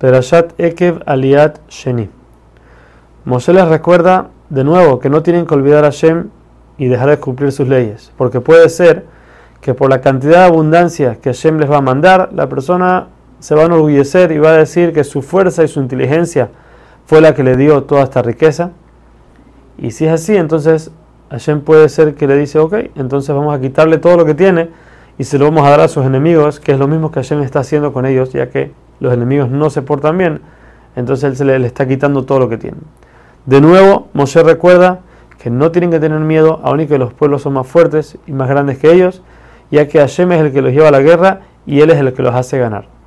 Perashat Ekev Aliat Sheni. Moshe les recuerda de nuevo que no tienen que olvidar a Shem y dejar de cumplir sus leyes, porque puede ser que por la cantidad de abundancia que Shem les va a mandar, la persona se va a enorgullecer y va a decir que su fuerza y su inteligencia fue la que le dio toda esta riqueza. Y si es así, entonces Hashem puede ser que le dice, ok, entonces vamos a quitarle todo lo que tiene y se lo vamos a dar a sus enemigos, que es lo mismo que Hashem está haciendo con ellos, ya que los enemigos no se portan bien, entonces él se le, está quitando todo lo que tiene. De nuevo, Moshe recuerda que no tienen que tener miedo, aun y que los pueblos son más fuertes y más grandes que ellos, ya que Hashem es el que los lleva a la guerra y él es el que los hace ganar.